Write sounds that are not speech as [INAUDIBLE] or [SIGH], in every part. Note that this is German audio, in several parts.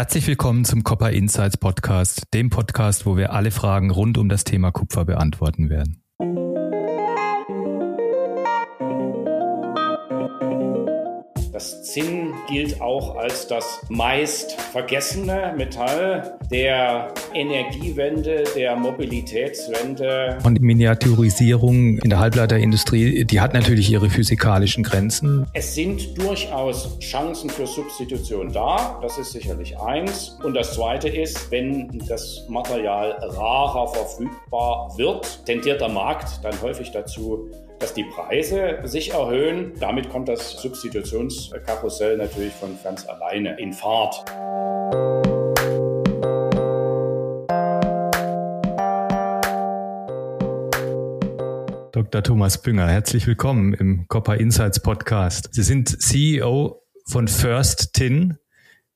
Herzlich willkommen zum Copper Insights Podcast, dem Podcast, wo wir alle Fragen rund um das Thema Kupfer beantworten werden. Das Zinn gilt auch als das meist vergessene Metall der Energiewende, der Mobilitätswende. Und Miniaturisierung in der Halbleiterindustrie, die hat natürlich ihre physikalischen Grenzen. Es sind durchaus Chancen für Substitution da, das ist sicherlich eins. Und das zweite ist, wenn das Material rarer verfügbar wird, tendiert der Markt dann häufig dazu, dass die Preise sich erhöhen. Damit kommt das Substitutionskarussell natürlich von ganz alleine in Fahrt. Dr. Thomas Bünger, herzlich willkommen im Copper Insights Podcast. Sie sind CEO von First Tin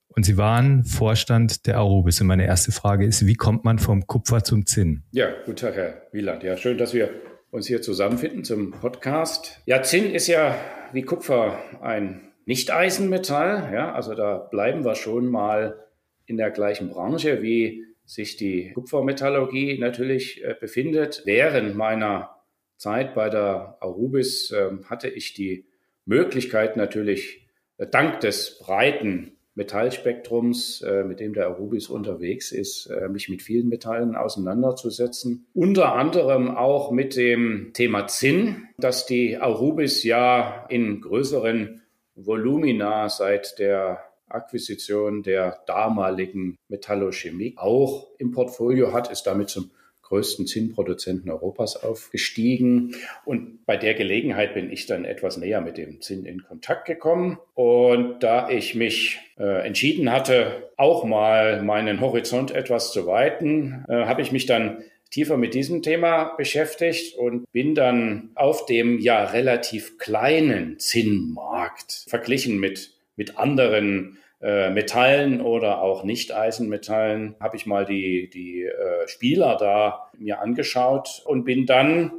und Sie waren Vorstand der Arubis. Und meine erste Frage ist, wie kommt man vom Kupfer zum Zinn? Ja, guten Tag, Herr Wieland. Ja, schön, dass wir uns hier zusammenfinden zum Podcast. Ja, Zinn ist ja wie Kupfer ein Nicht-Eisenmetall. Ja, also da bleiben wir schon mal in der gleichen Branche, wie sich die Kupfermetallurgie natürlich äh, befindet. Während meiner Zeit bei der Arubis äh, hatte ich die Möglichkeit natürlich äh, dank des breiten Metallspektrums, äh, mit dem der Arubis unterwegs ist, äh, mich mit vielen Metallen auseinanderzusetzen. Unter anderem auch mit dem Thema Zinn, dass die Arubis ja in größeren Volumina seit der Akquisition der damaligen Metallochemie auch im Portfolio hat, ist damit zum größten Zinnproduzenten Europas aufgestiegen. Und bei der Gelegenheit bin ich dann etwas näher mit dem Zinn in Kontakt gekommen. Und da ich mich äh, entschieden hatte, auch mal meinen Horizont etwas zu weiten, äh, habe ich mich dann tiefer mit diesem Thema beschäftigt und bin dann auf dem ja relativ kleinen Zinnmarkt verglichen mit, mit anderen äh, Metallen oder auch Nicht-Eisenmetallen habe ich mal die, die äh, Spieler da mir angeschaut und bin dann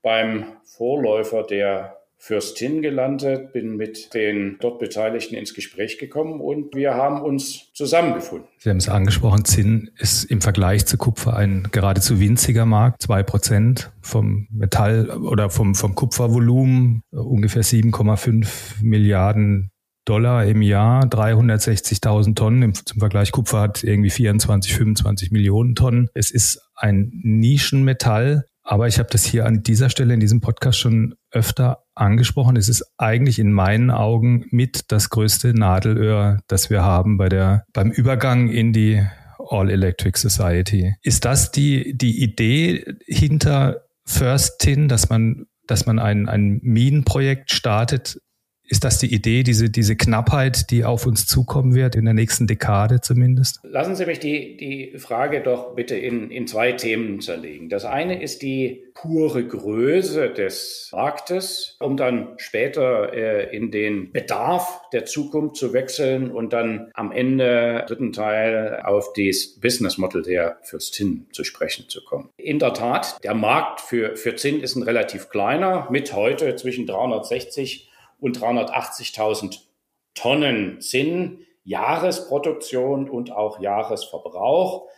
beim Vorläufer der Fürstin gelandet, bin mit den dort Beteiligten ins Gespräch gekommen und wir haben uns zusammengefunden. Sie haben es angesprochen, Zinn ist im Vergleich zu Kupfer ein geradezu winziger Markt, zwei Prozent vom Metall oder vom, vom Kupfervolumen, ungefähr 7,5 Milliarden Dollar im Jahr, 360.000 Tonnen. Im, zum Vergleich Kupfer hat irgendwie 24, 25 Millionen Tonnen. Es ist ein Nischenmetall, aber ich habe das hier an dieser Stelle in diesem Podcast schon öfter angesprochen. Es ist eigentlich in meinen Augen mit das größte Nadelöhr, das wir haben bei der, beim Übergang in die All-Electric Society. Ist das die, die Idee hinter First Tin, dass man dass man ein, ein Minenprojekt startet, ist das die Idee, diese, diese Knappheit, die auf uns zukommen wird, in der nächsten Dekade zumindest? Lassen Sie mich die, die Frage doch bitte in, in zwei Themen zerlegen. Das eine ist die pure Größe des Marktes, um dann später äh, in den Bedarf der Zukunft zu wechseln und dann am Ende dritten Teil auf das Business Model der Fürstin zu sprechen zu kommen. In der Tat, der Markt für, für Zinn ist ein relativ kleiner, mit heute zwischen 360 und 380.000 Tonnen Zinn, Jahresproduktion und auch Jahresverbrauch.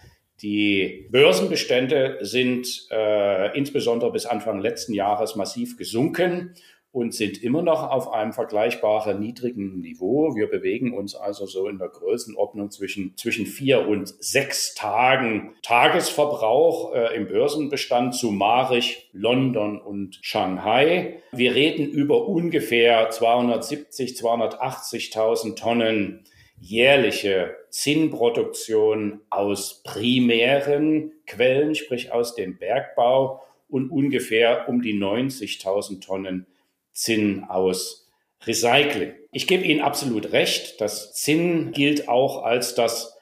Die Börsenbestände sind äh, insbesondere bis Anfang letzten Jahres massiv gesunken und sind immer noch auf einem vergleichbaren niedrigen Niveau. Wir bewegen uns also so in der Größenordnung zwischen, zwischen vier und sechs Tagen Tagesverbrauch äh, im Börsenbestand zu Marich, London und Shanghai. Wir reden über ungefähr 270, 280.000 Tonnen jährliche Zinnproduktion aus primären Quellen, sprich aus dem Bergbau und ungefähr um die 90.000 Tonnen Zinn aus Recycling. Ich gebe Ihnen absolut recht, das Zinn gilt auch als das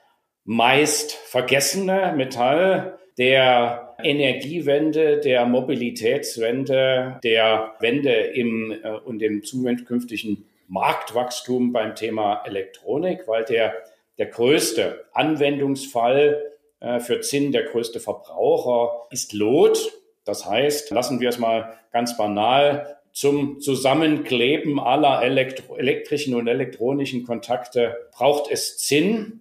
meist vergessene Metall der Energiewende, der Mobilitätswende, der Wende im äh, und dem zukünftigen Marktwachstum beim Thema Elektronik, weil der, der größte Anwendungsfall äh, für Zinn, der größte Verbraucher ist Lot. Das heißt, lassen wir es mal ganz banal, zum Zusammenkleben aller elektro elektrischen und elektronischen Kontakte braucht es Zinn.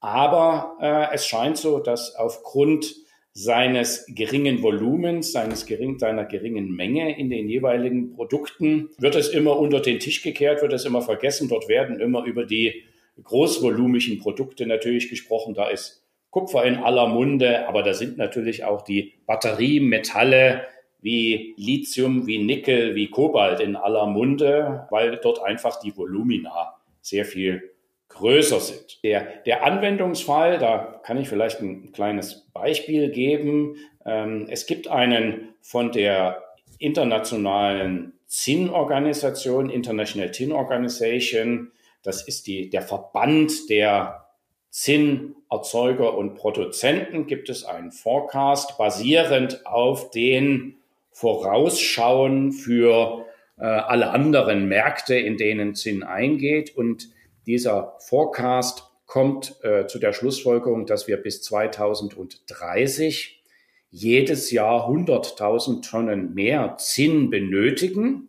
Aber äh, es scheint so, dass aufgrund seines geringen Volumens, seines gering, seiner geringen Menge in den jeweiligen Produkten wird es immer unter den Tisch gekehrt, wird es immer vergessen. Dort werden immer über die großvolumigen Produkte natürlich gesprochen. Da ist Kupfer in aller Munde, aber da sind natürlich auch die Batteriemetalle wie Lithium, wie Nickel, wie Kobalt in aller Munde, weil dort einfach die Volumina sehr viel größer sind. Der, der Anwendungsfall, da kann ich vielleicht ein kleines Beispiel geben. Ähm, es gibt einen von der internationalen ZIN-Organisation, International TIN Organization, das ist die, der Verband der ZIN-Erzeuger und Produzenten, gibt es einen Forecast basierend auf den Vorausschauen für äh, alle anderen Märkte, in denen ZIN eingeht. Und dieser Forecast kommt äh, zu der Schlussfolgerung, dass wir bis 2030 jedes Jahr 100.000 Tonnen mehr Zinn benötigen,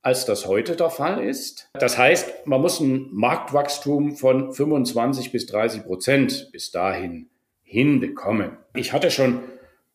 als das heute der Fall ist. Das heißt, man muss ein Marktwachstum von 25 bis 30 Prozent bis dahin hinbekommen. Ich hatte schon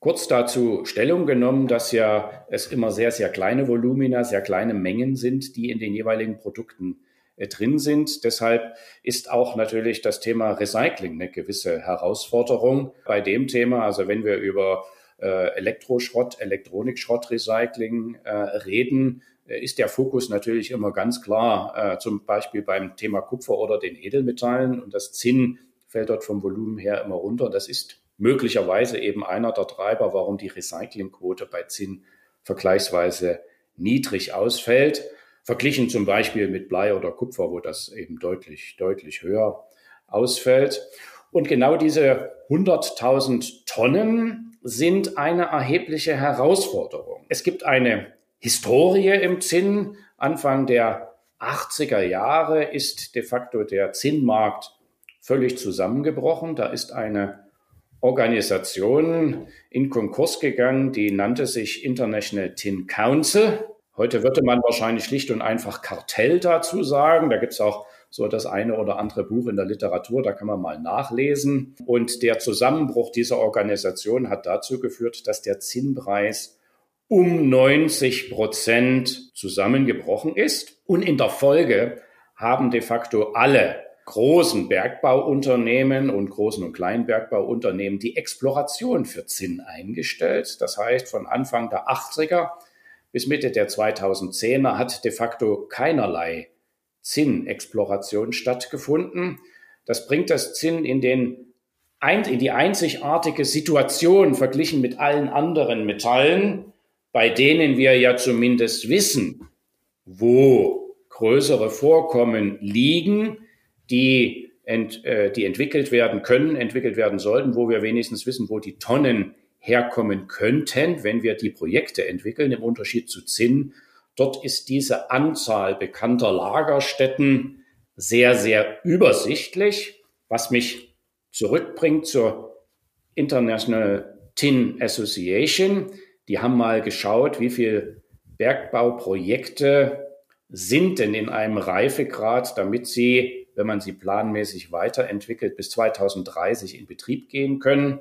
kurz dazu Stellung genommen, dass ja es immer sehr, sehr kleine Volumina, sehr kleine Mengen sind, die in den jeweiligen Produkten äh, drin sind. Deshalb ist auch natürlich das Thema Recycling eine gewisse Herausforderung bei dem Thema. Also wenn wir über äh, Elektroschrott, Elektronikschrottrecycling äh, reden, ist der Fokus natürlich immer ganz klar, zum Beispiel beim Thema Kupfer oder den Edelmetallen. Und das Zinn fällt dort vom Volumen her immer runter. Das ist möglicherweise eben einer der Treiber, warum die Recyclingquote bei Zinn vergleichsweise niedrig ausfällt. Verglichen zum Beispiel mit Blei oder Kupfer, wo das eben deutlich, deutlich höher ausfällt. Und genau diese 100.000 Tonnen sind eine erhebliche Herausforderung. Es gibt eine Historie im Zinn. Anfang der 80er Jahre ist de facto der Zinnmarkt völlig zusammengebrochen. Da ist eine Organisation in Konkurs gegangen, die nannte sich International Tin Council. Heute würde man wahrscheinlich schlicht und einfach Kartell dazu sagen. Da gibt es auch so das eine oder andere Buch in der Literatur, da kann man mal nachlesen. Und der Zusammenbruch dieser Organisation hat dazu geführt, dass der Zinnpreis um 90 Prozent zusammengebrochen ist. Und in der Folge haben de facto alle großen Bergbauunternehmen und großen und kleinen Bergbauunternehmen die Exploration für Zinn eingestellt. Das heißt, von Anfang der 80er bis Mitte der 2010er hat de facto keinerlei Zinnexploration stattgefunden. Das bringt das Zinn in, den, in die einzigartige Situation verglichen mit allen anderen Metallen, bei denen wir ja zumindest wissen, wo größere Vorkommen liegen, die, ent, äh, die entwickelt werden können, entwickelt werden sollten, wo wir wenigstens wissen, wo die Tonnen herkommen könnten, wenn wir die Projekte entwickeln, im Unterschied zu Zinn. Dort ist diese Anzahl bekannter Lagerstätten sehr, sehr übersichtlich, was mich zurückbringt zur International Tin Association. Die haben mal geschaut, wie viele Bergbauprojekte sind denn in einem Reifegrad, damit sie, wenn man sie planmäßig weiterentwickelt, bis 2030 in Betrieb gehen können.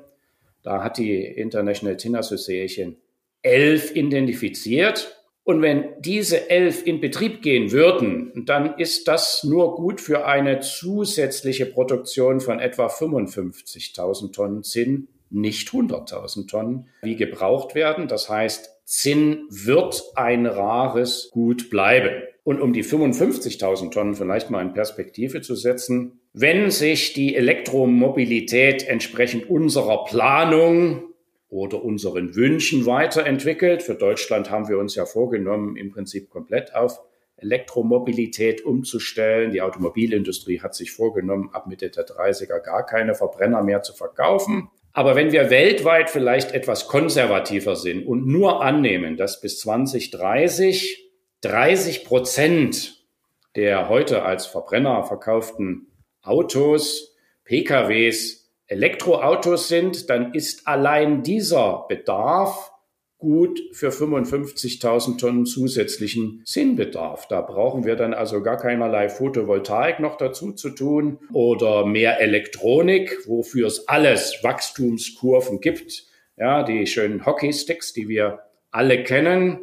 Da hat die International Tin Association elf identifiziert. Und wenn diese elf in Betrieb gehen würden, dann ist das nur gut für eine zusätzliche Produktion von etwa 55.000 Tonnen Zinn, nicht 100.000 Tonnen, wie gebraucht werden. Das heißt, Zinn wird ein rares Gut bleiben. Und um die 55.000 Tonnen vielleicht mal in Perspektive zu setzen, wenn sich die Elektromobilität entsprechend unserer Planung oder unseren Wünschen weiterentwickelt, für Deutschland haben wir uns ja vorgenommen, im Prinzip komplett auf Elektromobilität umzustellen. Die Automobilindustrie hat sich vorgenommen, ab Mitte der 30er gar keine Verbrenner mehr zu verkaufen. Aber wenn wir weltweit vielleicht etwas konservativer sind und nur annehmen, dass bis 2030 30 Prozent der heute als Verbrenner verkauften Autos, PKWs, Elektroautos sind, dann ist allein dieser Bedarf gut für 55.000 Tonnen zusätzlichen Zinnbedarf. Da brauchen wir dann also gar keinerlei Photovoltaik noch dazu zu tun oder mehr Elektronik, wofür es alles Wachstumskurven gibt. Ja, die schönen Hockeysticks, die wir alle kennen.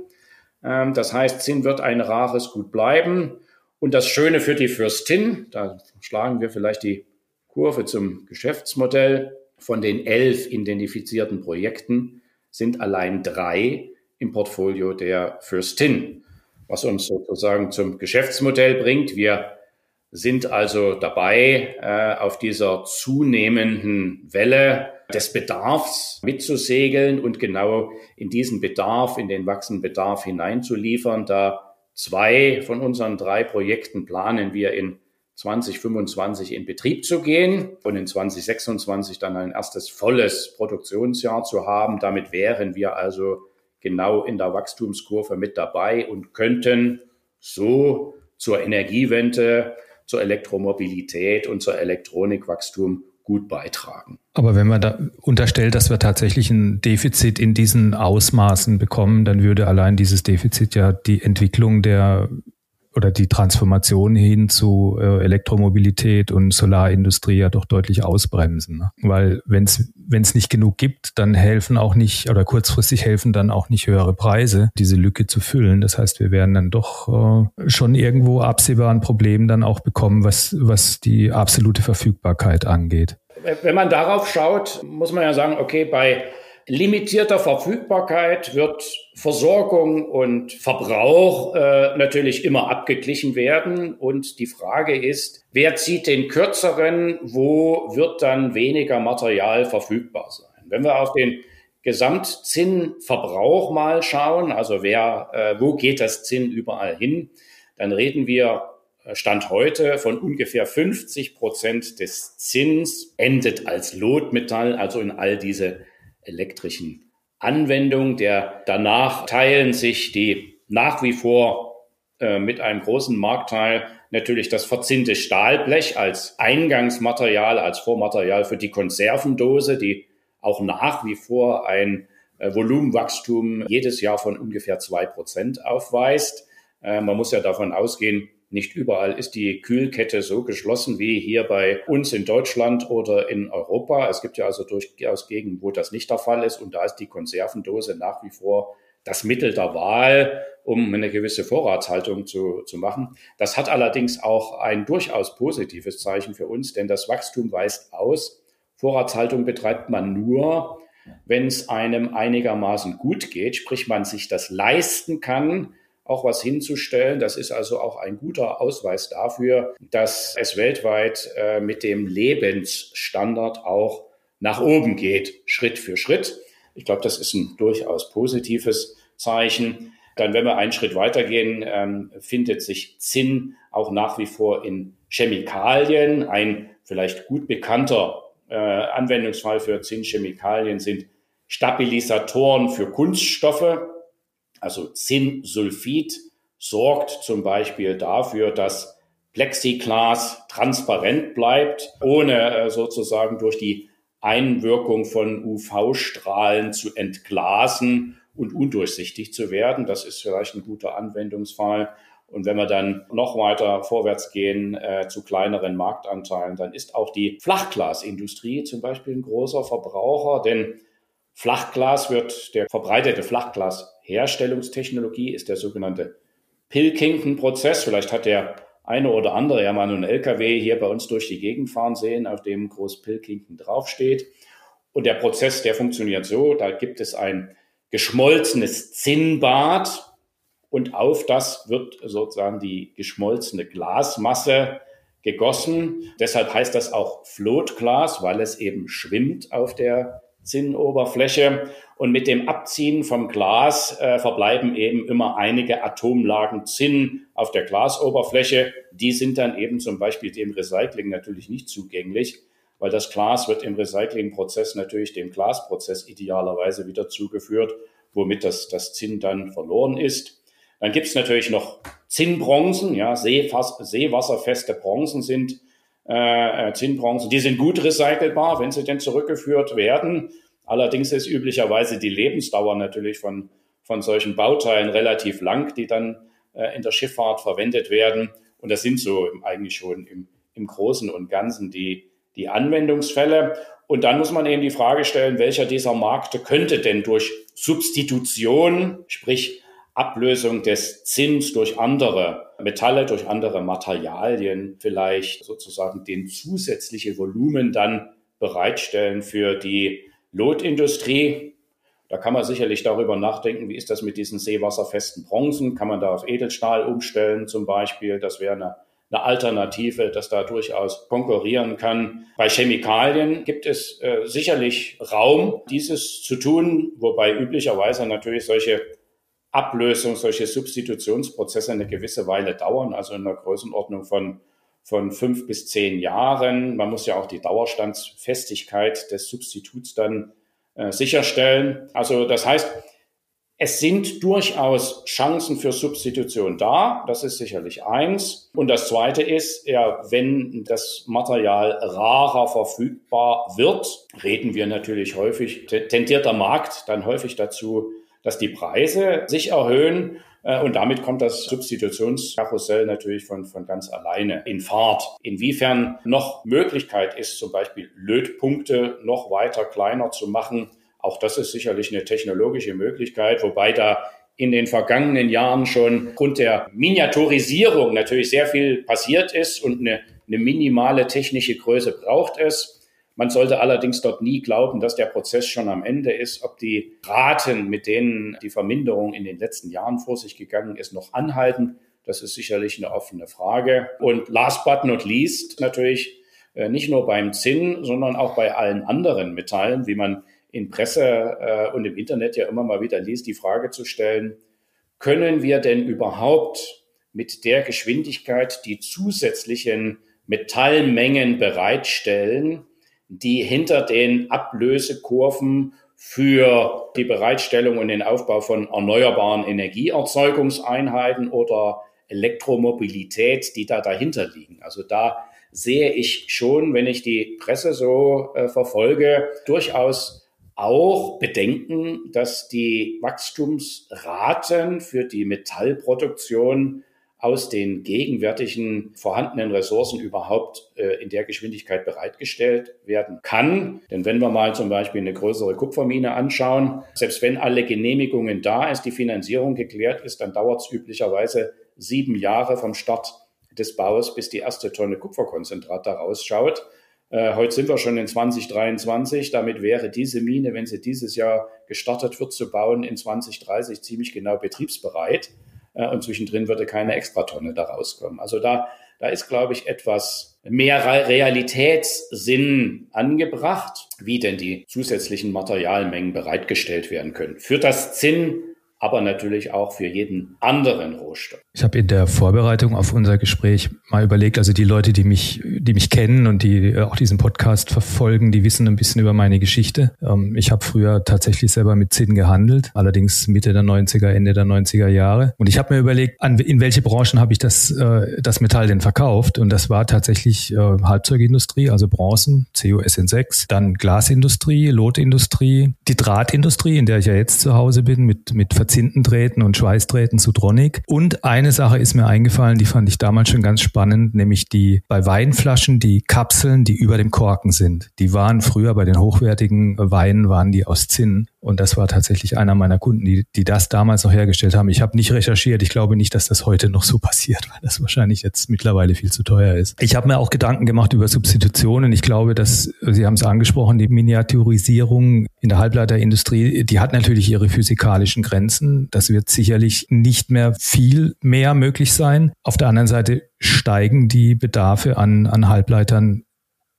Ähm, das heißt, Zinn wird ein rares Gut bleiben. Und das Schöne für die Fürstin, da schlagen wir vielleicht die Kurve zum Geschäftsmodell. Von den elf identifizierten Projekten sind allein drei im Portfolio der Fürstin, was uns sozusagen zum Geschäftsmodell bringt. Wir sind also dabei, äh, auf dieser zunehmenden Welle des Bedarfs mitzusegeln und genau in diesen Bedarf, in den wachsenden Bedarf hineinzuliefern. Da zwei von unseren drei Projekten planen wir in 2025 in Betrieb zu gehen und in 2026 dann ein erstes volles Produktionsjahr zu haben. Damit wären wir also genau in der Wachstumskurve mit dabei und könnten so zur Energiewende, zur Elektromobilität und zur Elektronikwachstum gut beitragen. Aber wenn man da unterstellt, dass wir tatsächlich ein Defizit in diesen Ausmaßen bekommen, dann würde allein dieses Defizit ja die Entwicklung der oder die Transformation hin zu äh, Elektromobilität und Solarindustrie ja doch deutlich ausbremsen. Ne? Weil wenn es nicht genug gibt, dann helfen auch nicht oder kurzfristig helfen dann auch nicht höhere Preise, diese Lücke zu füllen. Das heißt, wir werden dann doch äh, schon irgendwo absehbar ein Problem dann auch bekommen, was, was die absolute Verfügbarkeit angeht. Wenn man darauf schaut, muss man ja sagen, okay, bei limitierter Verfügbarkeit wird Versorgung und Verbrauch äh, natürlich immer abgeglichen werden. Und die Frage ist, wer zieht den kürzeren, wo wird dann weniger Material verfügbar sein? Wenn wir auf den Gesamtzinnverbrauch mal schauen, also wer, äh, wo geht das Zinn überall hin, dann reden wir äh, Stand heute von ungefähr 50 Prozent des Zinns endet als Lotmetall, also in all diese elektrischen Anwendung. Der danach teilen sich die nach wie vor äh, mit einem großen Marktteil natürlich das verzinnte Stahlblech als Eingangsmaterial, als Vormaterial für die Konservendose, die auch nach wie vor ein äh, Volumenwachstum jedes Jahr von ungefähr zwei Prozent aufweist. Äh, man muss ja davon ausgehen, nicht überall ist die Kühlkette so geschlossen wie hier bei uns in Deutschland oder in Europa. Es gibt ja also durchaus Gegenden, wo das nicht der Fall ist. Und da ist die Konservendose nach wie vor das Mittel der Wahl, um eine gewisse Vorratshaltung zu, zu machen. Das hat allerdings auch ein durchaus positives Zeichen für uns, denn das Wachstum weist aus. Vorratshaltung betreibt man nur, wenn es einem einigermaßen gut geht, sprich man sich das leisten kann, auch was hinzustellen. Das ist also auch ein guter Ausweis dafür, dass es weltweit äh, mit dem Lebensstandard auch nach oben geht, Schritt für Schritt. Ich glaube, das ist ein durchaus positives Zeichen. Dann, wenn wir einen Schritt weitergehen, ähm, findet sich Zinn auch nach wie vor in Chemikalien. Ein vielleicht gut bekannter äh, Anwendungsfall für Zinnchemikalien sind Stabilisatoren für Kunststoffe. Also Zinnsulfid sorgt zum Beispiel dafür, dass Plexiglas transparent bleibt, ohne äh, sozusagen durch die Einwirkung von UV-Strahlen zu entglasen und undurchsichtig zu werden. Das ist vielleicht ein guter Anwendungsfall. Und wenn wir dann noch weiter vorwärts gehen äh, zu kleineren Marktanteilen, dann ist auch die Flachglasindustrie zum Beispiel ein großer Verbraucher, denn Flachglas wird, der verbreitete Flachglasherstellungstechnologie ist der sogenannte Pilkington-Prozess. Vielleicht hat der eine oder andere ja mal einen LKW hier bei uns durch die Gegend fahren sehen, auf dem groß Pilkington draufsteht. Und der Prozess, der funktioniert so, da gibt es ein geschmolzenes Zinnbad und auf das wird sozusagen die geschmolzene Glasmasse gegossen. Deshalb heißt das auch Floatglas, weil es eben schwimmt auf der Zinnoberfläche. Und mit dem Abziehen vom Glas äh, verbleiben eben immer einige Atomlagen Zinn auf der Glasoberfläche. Die sind dann eben zum Beispiel dem Recycling natürlich nicht zugänglich, weil das Glas wird im Recyclingprozess natürlich dem Glasprozess idealerweise wieder zugeführt, womit das, das Zinn dann verloren ist. Dann gibt es natürlich noch Zinnbronzen, ja, seewasserfeste Bronzen sind äh, Zinnbronzen. Die sind gut recycelbar, wenn sie denn zurückgeführt werden. Allerdings ist üblicherweise die Lebensdauer natürlich von, von solchen Bauteilen relativ lang, die dann äh, in der Schifffahrt verwendet werden. Und das sind so eigentlich schon im, im Großen und Ganzen die, die Anwendungsfälle. Und dann muss man eben die Frage stellen, welcher dieser Märkte könnte denn durch Substitution, sprich Ablösung des Zins durch andere Metalle, durch andere Materialien vielleicht sozusagen den zusätzliche Volumen dann bereitstellen für die Lotindustrie. Da kann man sicherlich darüber nachdenken, wie ist das mit diesen seewasserfesten Bronzen? Kann man da auf Edelstahl umstellen zum Beispiel? Das wäre eine, eine Alternative, das da durchaus konkurrieren kann. Bei Chemikalien gibt es äh, sicherlich Raum, dieses zu tun, wobei üblicherweise natürlich solche Ablösung, solche Substitutionsprozesse eine gewisse Weile dauern, also in der Größenordnung von, von fünf bis zehn Jahren. Man muss ja auch die Dauerstandsfestigkeit des Substituts dann äh, sicherstellen. Also das heißt, es sind durchaus Chancen für Substitution da. Das ist sicherlich eins. Und das zweite ist, ja, wenn das Material rarer verfügbar wird, reden wir natürlich häufig, tendiert der Markt dann häufig dazu, dass die Preise sich erhöhen äh, und damit kommt das Substitutionskarussell natürlich von, von ganz alleine in Fahrt. Inwiefern noch Möglichkeit ist, zum Beispiel Lötpunkte noch weiter kleiner zu machen, auch das ist sicherlich eine technologische Möglichkeit, wobei da in den vergangenen Jahren schon aufgrund der Miniaturisierung natürlich sehr viel passiert ist und eine, eine minimale technische Größe braucht es. Man sollte allerdings dort nie glauben, dass der Prozess schon am Ende ist. Ob die Raten, mit denen die Verminderung in den letzten Jahren vor sich gegangen ist, noch anhalten, das ist sicherlich eine offene Frage. Und last but not least natürlich äh, nicht nur beim Zinn, sondern auch bei allen anderen Metallen, wie man in Presse äh, und im Internet ja immer mal wieder liest, die Frage zu stellen, können wir denn überhaupt mit der Geschwindigkeit die zusätzlichen Metallmengen bereitstellen, die hinter den Ablösekurven für die Bereitstellung und den Aufbau von erneuerbaren Energieerzeugungseinheiten oder Elektromobilität, die da dahinter liegen. Also da sehe ich schon, wenn ich die Presse so äh, verfolge, durchaus auch Bedenken, dass die Wachstumsraten für die Metallproduktion aus den gegenwärtigen vorhandenen Ressourcen überhaupt äh, in der Geschwindigkeit bereitgestellt werden kann. Denn wenn wir mal zum Beispiel eine größere Kupfermine anschauen, selbst wenn alle Genehmigungen da ist, die Finanzierung geklärt ist, dann dauert es üblicherweise sieben Jahre vom Start des Baus, bis die erste Tonne Kupferkonzentrat da rausschaut. Äh, heute sind wir schon in 2023. Damit wäre diese Mine, wenn sie dieses Jahr gestartet wird zu bauen, in 2030 ziemlich genau betriebsbereit und zwischendrin würde keine Extratonne da rauskommen. Also da, da ist, glaube ich, etwas mehr Realitätssinn angebracht, wie denn die zusätzlichen Materialmengen bereitgestellt werden können. Für das Zinn aber natürlich auch für jeden anderen Rohstoff. Ich habe in der Vorbereitung auf unser Gespräch mal überlegt, also die Leute, die mich, die mich kennen und die äh, auch diesen Podcast verfolgen, die wissen ein bisschen über meine Geschichte. Ähm, ich habe früher tatsächlich selber mit Zinn gehandelt, allerdings Mitte der 90er, Ende der 90er Jahre. Und ich habe mir überlegt, in welche Branchen habe ich das, äh, das Metall denn verkauft? Und das war tatsächlich äh, Halbzeugindustrie, also Bronzen, COSN6, dann Glasindustrie, Lotindustrie, die Drahtindustrie, in der ich ja jetzt zu Hause bin, mit, mit Zintendrähten und Schweißdrähten zu Tronic. Und eine Sache ist mir eingefallen, die fand ich damals schon ganz spannend, nämlich die bei Weinflaschen, die Kapseln, die über dem Korken sind. Die waren früher bei den hochwertigen Weinen, waren die aus Zinn. Und das war tatsächlich einer meiner Kunden, die, die das damals noch hergestellt haben. Ich habe nicht recherchiert. Ich glaube nicht, dass das heute noch so [LAUGHS] passiert, weil das wahrscheinlich jetzt mittlerweile viel zu teuer ist. Ich habe mir auch Gedanken gemacht über Substitutionen. Ich glaube, dass, Sie haben es angesprochen, die Miniaturisierung in der Halbleiterindustrie, die hat natürlich ihre physikalischen Grenzen. Das wird sicherlich nicht mehr viel mehr möglich sein. Auf der anderen Seite steigen die Bedarfe an, an Halbleitern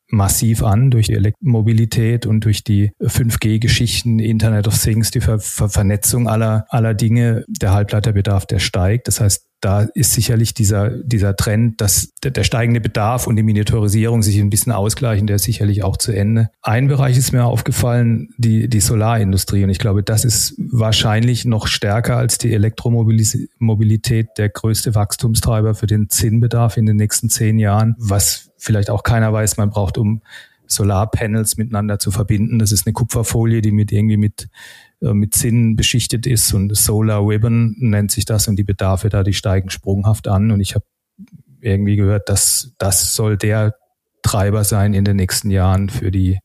massiv an durch die Elektromobilität und durch die 5G-Geschichten, Internet of Things, die Ver Ver Vernetzung aller, aller Dinge. Der Halbleiterbedarf, der steigt. Das heißt, da ist sicherlich dieser, dieser Trend, dass der, der, steigende Bedarf und die Miniaturisierung sich ein bisschen ausgleichen, der ist sicherlich auch zu Ende. Ein Bereich ist mir aufgefallen, die, die Solarindustrie. Und ich glaube, das ist wahrscheinlich noch stärker als die Elektromobilität der größte Wachstumstreiber für den Zinnbedarf in den nächsten zehn Jahren, was vielleicht auch keiner weiß, man braucht um Solarpanels miteinander zu verbinden. Das ist eine Kupferfolie, die mit irgendwie mit mit Zinn beschichtet ist. Und Solar Ribbon nennt sich das. Und die Bedarfe da, die steigen sprunghaft an. Und ich habe irgendwie gehört, dass das soll der Treiber sein in den nächsten Jahren für die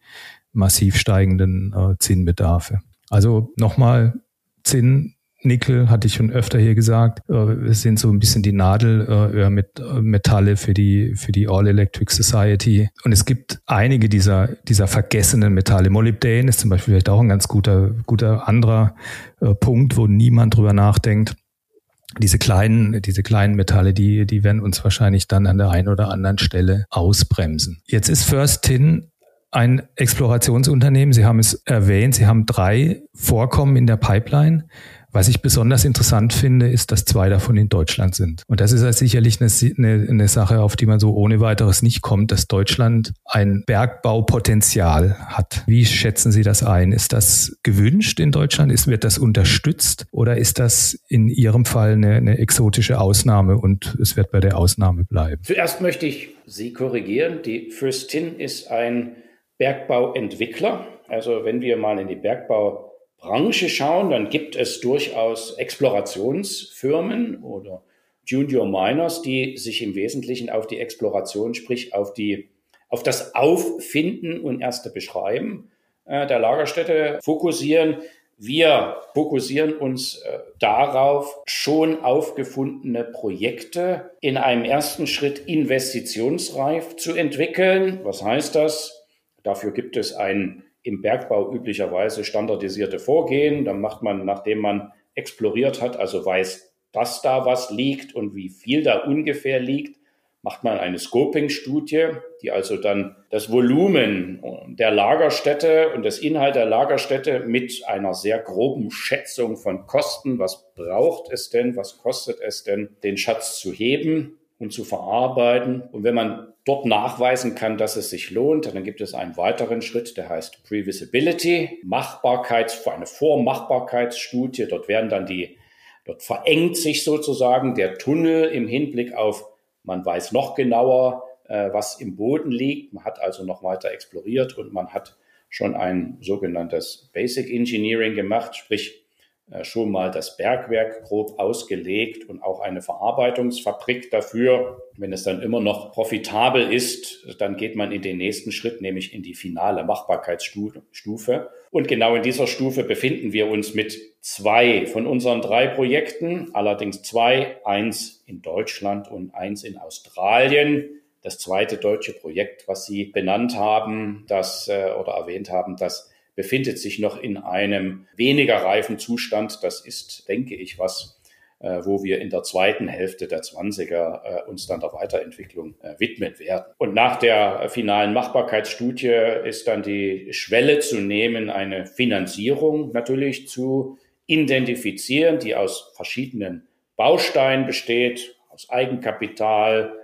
massiv steigenden äh, Zinnbedarfe. Also nochmal, Zinn Nickel, hatte ich schon öfter hier gesagt, äh, sind so ein bisschen die Nadelöhr mit äh, Metalle für die, für die All Electric Society. Und es gibt einige dieser, dieser vergessenen Metalle. Molybden ist zum Beispiel vielleicht auch ein ganz guter, guter anderer äh, Punkt, wo niemand drüber nachdenkt. Diese kleinen, diese kleinen Metalle, die, die werden uns wahrscheinlich dann an der einen oder anderen Stelle ausbremsen. Jetzt ist First Tin ein Explorationsunternehmen. Sie haben es erwähnt. Sie haben drei Vorkommen in der Pipeline. Was ich besonders interessant finde, ist, dass zwei davon in Deutschland sind. Und das ist ja sicherlich eine, eine, eine, Sache, auf die man so ohne weiteres nicht kommt, dass Deutschland ein Bergbaupotenzial hat. Wie schätzen Sie das ein? Ist das gewünscht in Deutschland? Ist, wird das unterstützt? Oder ist das in Ihrem Fall eine, eine exotische Ausnahme und es wird bei der Ausnahme bleiben? Zuerst möchte ich Sie korrigieren. Die Fürstin ist ein Bergbauentwickler. Also wenn wir mal in die Bergbau Branche schauen, dann gibt es durchaus Explorationsfirmen oder Junior Miners, die sich im Wesentlichen auf die Exploration, sprich auf die, auf das Auffinden und erste Beschreiben äh, der Lagerstätte fokussieren. Wir fokussieren uns äh, darauf, schon aufgefundene Projekte in einem ersten Schritt investitionsreif zu entwickeln. Was heißt das? Dafür gibt es ein im Bergbau üblicherweise standardisierte Vorgehen. Dann macht man, nachdem man exploriert hat, also weiß, dass da was liegt und wie viel da ungefähr liegt, macht man eine Scoping-Studie, die also dann das Volumen der Lagerstätte und das Inhalt der Lagerstätte mit einer sehr groben Schätzung von Kosten, was braucht es denn, was kostet es denn, den Schatz zu heben und zu verarbeiten. Und wenn man dort nachweisen kann, dass es sich lohnt, dann gibt es einen weiteren Schritt, der heißt Previsibility, Machbarkeits, eine Vormachbarkeitsstudie. Dort werden dann die, dort verengt sich sozusagen der Tunnel im Hinblick auf, man weiß noch genauer, äh, was im Boden liegt. Man hat also noch weiter exploriert und man hat schon ein sogenanntes Basic Engineering gemacht, sprich schon mal das Bergwerk grob ausgelegt und auch eine Verarbeitungsfabrik dafür. Wenn es dann immer noch profitabel ist, dann geht man in den nächsten Schritt, nämlich in die finale Machbarkeitsstufe. Und genau in dieser Stufe befinden wir uns mit zwei von unseren drei Projekten, allerdings zwei, eins in Deutschland und eins in Australien. Das zweite deutsche Projekt, was Sie benannt haben, das äh, oder erwähnt haben, das befindet sich noch in einem weniger reifen Zustand. Das ist, denke ich, was, äh, wo wir in der zweiten Hälfte der 20er äh, uns dann der Weiterentwicklung äh, widmen werden. Und nach der finalen Machbarkeitsstudie ist dann die Schwelle zu nehmen, eine Finanzierung natürlich zu identifizieren, die aus verschiedenen Bausteinen besteht, aus Eigenkapital,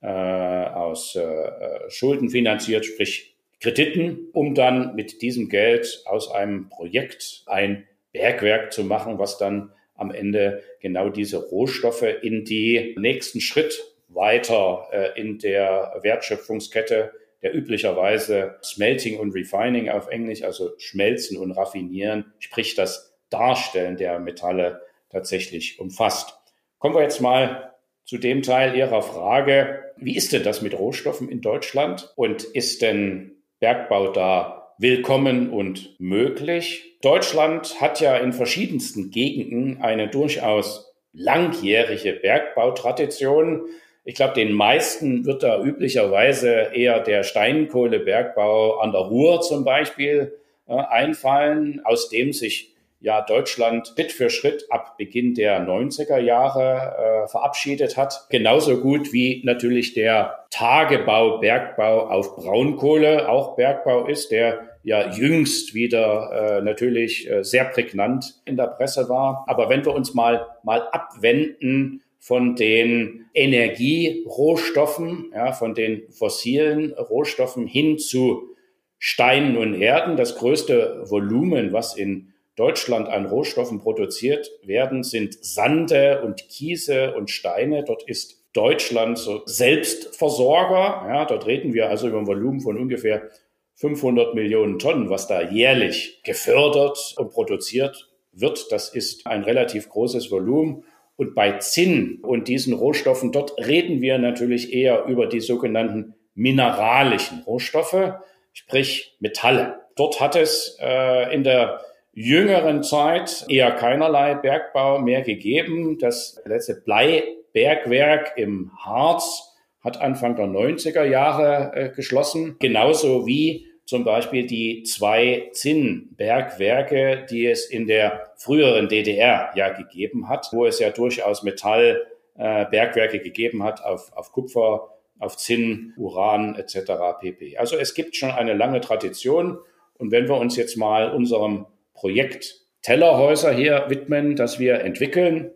äh, aus äh, Schulden finanziert, sprich Krediten, um dann mit diesem Geld aus einem Projekt ein Bergwerk zu machen, was dann am Ende genau diese Rohstoffe in die nächsten Schritt weiter äh, in der Wertschöpfungskette, der üblicherweise Smelting und Refining auf Englisch, also Schmelzen und Raffinieren, sprich das Darstellen der Metalle tatsächlich umfasst. Kommen wir jetzt mal zu dem Teil Ihrer Frage. Wie ist denn das mit Rohstoffen in Deutschland? Und ist denn Bergbau da willkommen und möglich. Deutschland hat ja in verschiedensten Gegenden eine durchaus langjährige Bergbautradition. Ich glaube, den meisten wird da üblicherweise eher der Steinkohlebergbau an der Ruhr zum Beispiel äh, einfallen, aus dem sich ja Deutschland Schritt für Schritt ab Beginn der 90er Jahre äh, verabschiedet hat. Genauso gut wie natürlich der Tagebau, Bergbau auf Braunkohle auch Bergbau ist, der ja jüngst wieder äh, natürlich äh, sehr prägnant in der Presse war. Aber wenn wir uns mal, mal abwenden von den Energierohstoffen, ja, von den fossilen Rohstoffen hin zu Steinen und Erden, das größte Volumen, was in Deutschland an Rohstoffen produziert werden, sind Sande und Kiese und Steine. Dort ist Deutschland so Selbstversorger. Ja, dort reden wir also über ein Volumen von ungefähr 500 Millionen Tonnen, was da jährlich gefördert und produziert wird. Das ist ein relativ großes Volumen. Und bei Zinn und diesen Rohstoffen, dort reden wir natürlich eher über die sogenannten mineralischen Rohstoffe, sprich Metalle. Dort hat es äh, in der jüngeren Zeit eher keinerlei Bergbau mehr gegeben. Das letzte Bleibergwerk im Harz hat Anfang der 90er Jahre äh, geschlossen, genauso wie zum Beispiel die zwei Zinnbergwerke, die es in der früheren DDR ja gegeben hat, wo es ja durchaus Metallbergwerke äh, gegeben hat auf, auf Kupfer, auf Zinn, Uran etc. pp. Also es gibt schon eine lange Tradition. Und wenn wir uns jetzt mal unserem Projekt Tellerhäuser hier widmen, das wir entwickeln,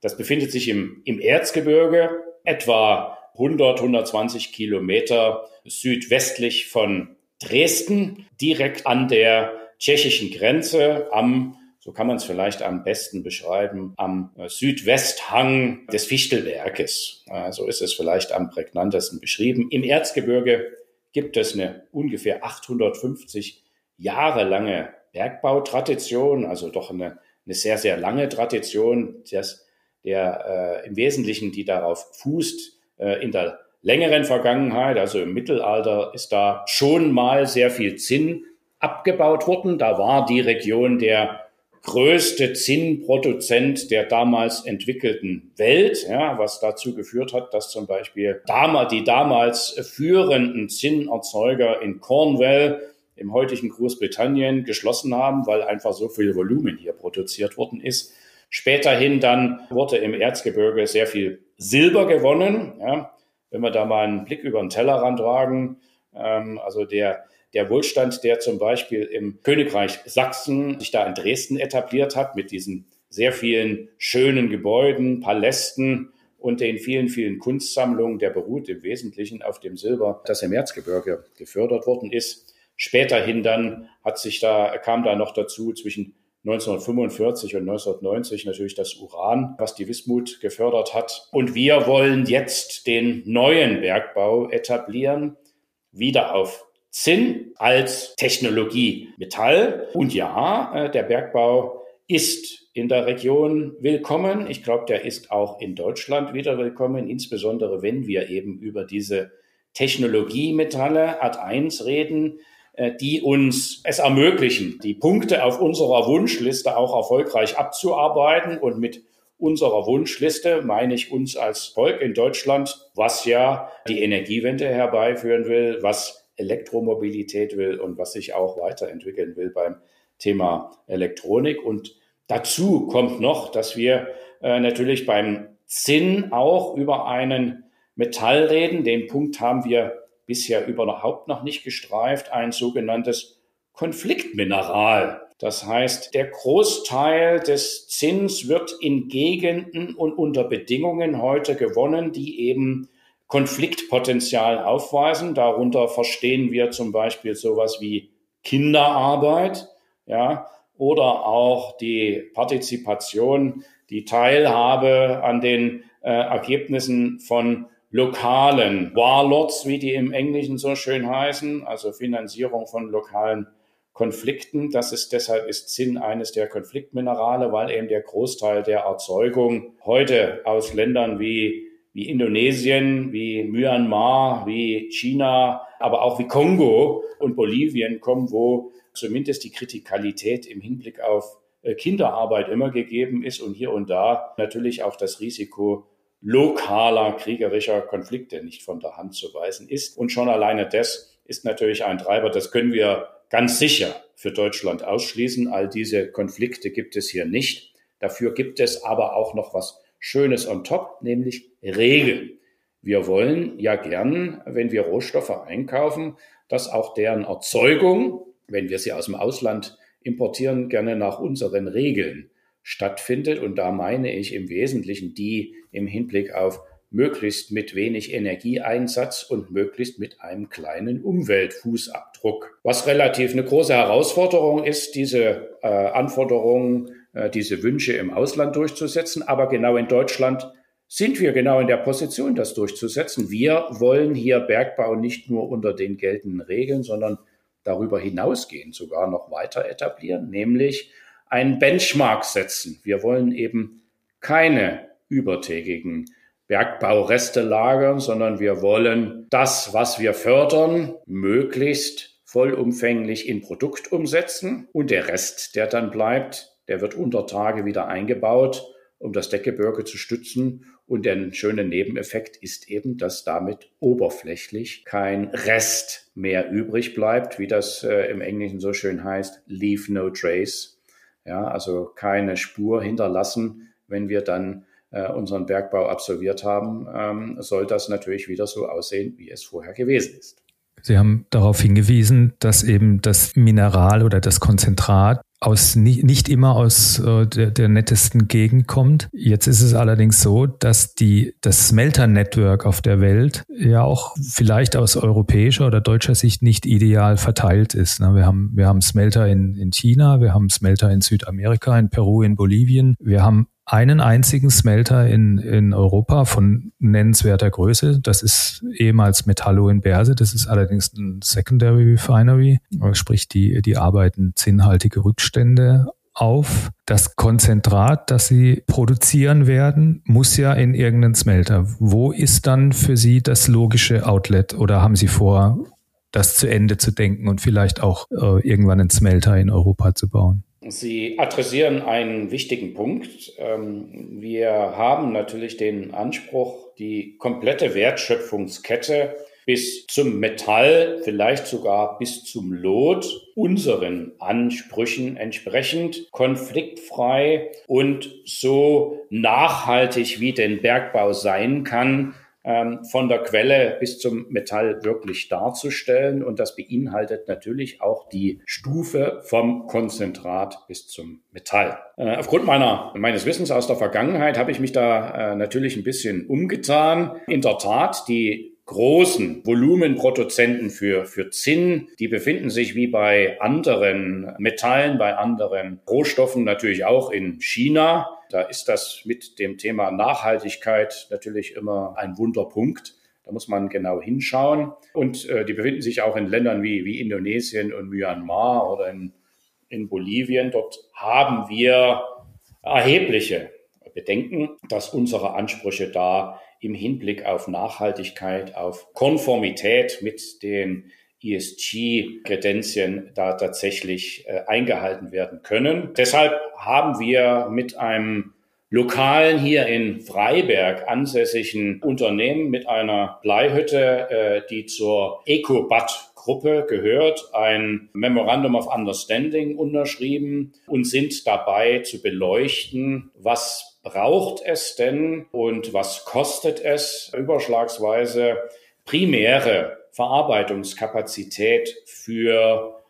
das befindet sich im, im Erzgebirge, etwa 100, 120 Kilometer südwestlich von Dresden, direkt an der tschechischen Grenze am so kann man es vielleicht am besten beschreiben, am äh, Südwesthang des Fichtelberges. So ist es vielleicht am prägnantesten beschrieben. Im Erzgebirge gibt es eine ungefähr 850 Jahre lange Bergbautradition, also doch eine, eine sehr, sehr lange Tradition, das, der äh, im Wesentlichen, die darauf fußt, äh, in der längeren Vergangenheit, also im Mittelalter, ist da schon mal sehr viel Zinn abgebaut worden. Da war die Region der größte Zinnproduzent der damals entwickelten Welt, ja, was dazu geführt hat, dass zum Beispiel die damals führenden Zinnerzeuger in Cornwall im heutigen Großbritannien geschlossen haben, weil einfach so viel Volumen hier produziert worden ist. Späterhin dann wurde im Erzgebirge sehr viel Silber gewonnen. Ja. Wenn wir da mal einen Blick über den Tellerrand wagen, ähm, also der, der Wohlstand, der zum Beispiel im Königreich Sachsen sich da in Dresden etabliert hat, mit diesen sehr vielen schönen Gebäuden, Palästen und den vielen, vielen Kunstsammlungen, der beruht im Wesentlichen auf dem Silber, das im Erzgebirge gefördert worden ist. Späterhin dann hat sich da, kam da noch dazu zwischen 1945 und 1990 natürlich das Uran, was die Wismut gefördert hat. Und wir wollen jetzt den neuen Bergbau etablieren, wieder auf Zinn als Technologie Metall. Und ja, äh, der Bergbau ist in der Region willkommen. Ich glaube, der ist auch in Deutschland wieder willkommen, insbesondere wenn wir eben über diese Technologiemetalle Ad 1 reden, die uns es ermöglichen, die Punkte auf unserer Wunschliste auch erfolgreich abzuarbeiten. Und mit unserer Wunschliste meine ich uns als Volk in Deutschland, was ja die Energiewende herbeiführen will, was Elektromobilität will und was sich auch weiterentwickeln will beim Thema Elektronik. Und dazu kommt noch, dass wir äh, natürlich beim Zinn auch über einen Metall reden. Den Punkt haben wir bisher überhaupt noch nicht gestreift, ein sogenanntes Konfliktmineral. Das heißt, der Großteil des Zins wird in Gegenden und unter Bedingungen heute gewonnen, die eben Konfliktpotenzial aufweisen. Darunter verstehen wir zum Beispiel sowas wie Kinderarbeit, ja, oder auch die Partizipation, die Teilhabe an den äh, Ergebnissen von lokalen Warlords, wie die im Englischen so schön heißen, also Finanzierung von lokalen Konflikten. Das ist deshalb ist Zinn eines der Konfliktminerale, weil eben der Großteil der Erzeugung heute aus Ländern wie, wie Indonesien, wie Myanmar, wie China, aber auch wie Kongo und Bolivien kommen, wo zumindest die Kritikalität im Hinblick auf äh, Kinderarbeit immer gegeben ist und hier und da natürlich auch das Risiko lokaler kriegerischer Konflikte nicht von der Hand zu weisen ist. Und schon alleine das ist natürlich ein Treiber, das können wir ganz sicher für Deutschland ausschließen. All diese Konflikte gibt es hier nicht. Dafür gibt es aber auch noch was Schönes on top, nämlich Regeln. Wir wollen ja gern, wenn wir Rohstoffe einkaufen, dass auch deren Erzeugung, wenn wir sie aus dem Ausland importieren, gerne nach unseren Regeln stattfindet. Und da meine ich im Wesentlichen die im Hinblick auf möglichst mit wenig Energieeinsatz und möglichst mit einem kleinen Umweltfußabdruck. Was relativ eine große Herausforderung ist, diese äh, Anforderungen, äh, diese Wünsche im Ausland durchzusetzen. Aber genau in Deutschland sind wir genau in der Position, das durchzusetzen. Wir wollen hier Bergbau nicht nur unter den geltenden Regeln, sondern darüber hinausgehend sogar noch weiter etablieren, nämlich einen Benchmark setzen. Wir wollen eben keine übertägigen Bergbaureste lagern, sondern wir wollen das, was wir fördern, möglichst vollumfänglich in Produkt umsetzen und der Rest, der dann bleibt, der wird unter Tage wieder eingebaut, um das Deckgebirge zu stützen. Und der schöne Nebeneffekt ist eben, dass damit oberflächlich kein Rest mehr übrig bleibt, wie das äh, im Englischen so schön heißt, leave no trace. Ja, also keine Spur hinterlassen, wenn wir dann äh, unseren Bergbau absolviert haben, ähm, soll das natürlich wieder so aussehen, wie es vorher gewesen ist. Sie haben darauf hingewiesen, dass eben das Mineral oder das Konzentrat aus nicht, nicht immer aus äh, der, der nettesten Gegend kommt. Jetzt ist es allerdings so, dass die das Smelter-Network auf der Welt ja auch vielleicht aus europäischer oder deutscher Sicht nicht ideal verteilt ist. Ne? Wir haben wir haben Smelter in, in China, wir haben Smelter in Südamerika, in Peru, in Bolivien, wir haben einen einzigen Smelter in, in Europa von nennenswerter Größe. Das ist ehemals Metallo in Berse. Das ist allerdings ein Secondary Refinery. Sprich, die, die arbeiten zinnhaltige Rückstände auf. Das Konzentrat, das sie produzieren werden, muss ja in irgendeinen Smelter. Wo ist dann für Sie das logische Outlet oder haben Sie vor, das zu Ende zu denken und vielleicht auch äh, irgendwann einen Smelter in Europa zu bauen? Sie adressieren einen wichtigen Punkt. Ähm, wir haben natürlich den Anspruch, die komplette Wertschöpfungskette bis zum Metall, vielleicht sogar bis zum Lot, unseren Ansprüchen entsprechend konfliktfrei und so nachhaltig wie den Bergbau sein kann, von der Quelle bis zum Metall wirklich darzustellen. Und das beinhaltet natürlich auch die Stufe vom Konzentrat bis zum Metall. Äh, aufgrund meiner, meines Wissens aus der Vergangenheit habe ich mich da äh, natürlich ein bisschen umgetan. In der Tat, die großen Volumenproduzenten für, für Zinn, die befinden sich wie bei anderen Metallen, bei anderen Rohstoffen natürlich auch in China. Da ist das mit dem Thema Nachhaltigkeit natürlich immer ein Wunderpunkt. Da muss man genau hinschauen. Und äh, die befinden sich auch in Ländern wie, wie Indonesien und Myanmar oder in, in Bolivien. Dort haben wir erhebliche Bedenken, dass unsere Ansprüche da im Hinblick auf Nachhaltigkeit, auf Konformität mit den ESG-Kredenzien da tatsächlich äh, eingehalten werden können. Deshalb haben wir mit einem lokalen hier in Freiberg ansässigen Unternehmen mit einer Bleihütte, äh, die zur Ecobat Gruppe gehört, ein Memorandum of Understanding unterschrieben und sind dabei zu beleuchten, was braucht es denn und was kostet es überschlagsweise primäre Verarbeitungskapazität für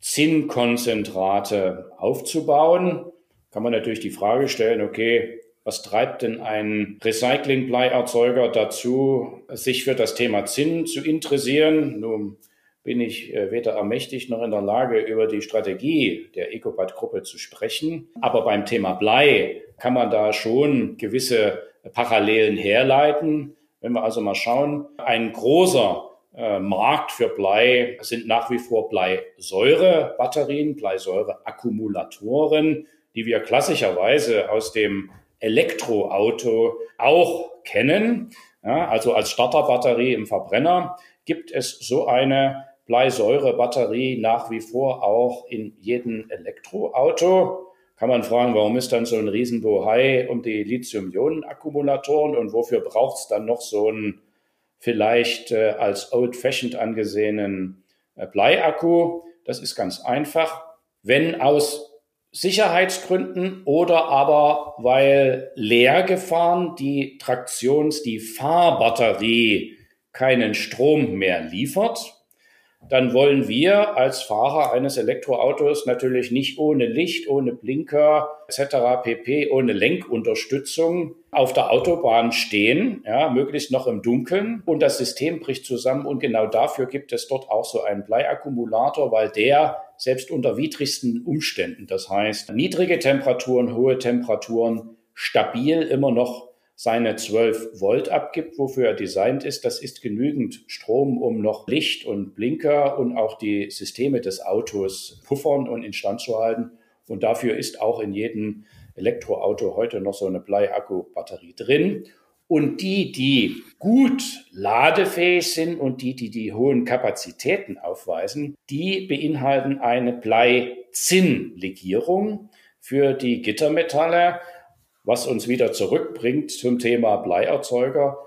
Zinnkonzentrate aufzubauen, kann man natürlich die Frage stellen, okay, was treibt denn ein Recyclingbleierzeuger dazu, sich für das Thema Zinn zu interessieren? Nun bin ich äh, weder ermächtigt noch in der Lage, über die Strategie der Ecobat-Gruppe zu sprechen. Aber beim Thema Blei kann man da schon gewisse Parallelen herleiten. Wenn wir also mal schauen, ein großer äh, Markt für Blei sind nach wie vor Bleisäurebatterien, Bleisäureakkumulatoren, die wir klassischerweise aus dem Elektroauto auch kennen. Ja, also als Starterbatterie im Verbrenner gibt es so eine Bleisäurebatterie nach wie vor auch in jedem Elektroauto. Kann man fragen, warum ist dann so ein Riesenbohai um die Lithium-Ionen-Akkumulatoren und wofür braucht es dann noch so einen vielleicht äh, als old-fashioned angesehenen äh, Bleiakku? Das ist ganz einfach. Wenn aus Sicherheitsgründen oder aber weil leer gefahren die Traktions-, die Fahrbatterie keinen Strom mehr liefert, dann wollen wir als Fahrer eines Elektroautos natürlich nicht ohne Licht, ohne Blinker etc. pp, ohne Lenkunterstützung auf der Autobahn stehen, ja, möglichst noch im Dunkeln und das System bricht zusammen und genau dafür gibt es dort auch so einen Bleiakkumulator, weil der selbst unter widrigsten Umständen, das heißt niedrige Temperaturen, hohe Temperaturen, stabil immer noch seine 12 Volt abgibt, wofür er designt ist. Das ist genügend Strom, um noch Licht und Blinker und auch die Systeme des Autos puffern und instand zu halten. Und dafür ist auch in jedem Elektroauto heute noch so eine Bleiakku-Batterie drin. Und die, die gut ladefähig sind und die, die die hohen Kapazitäten aufweisen, die beinhalten eine Bleizinn-Legierung für die Gittermetalle was uns wieder zurückbringt zum Thema Bleierzeuger.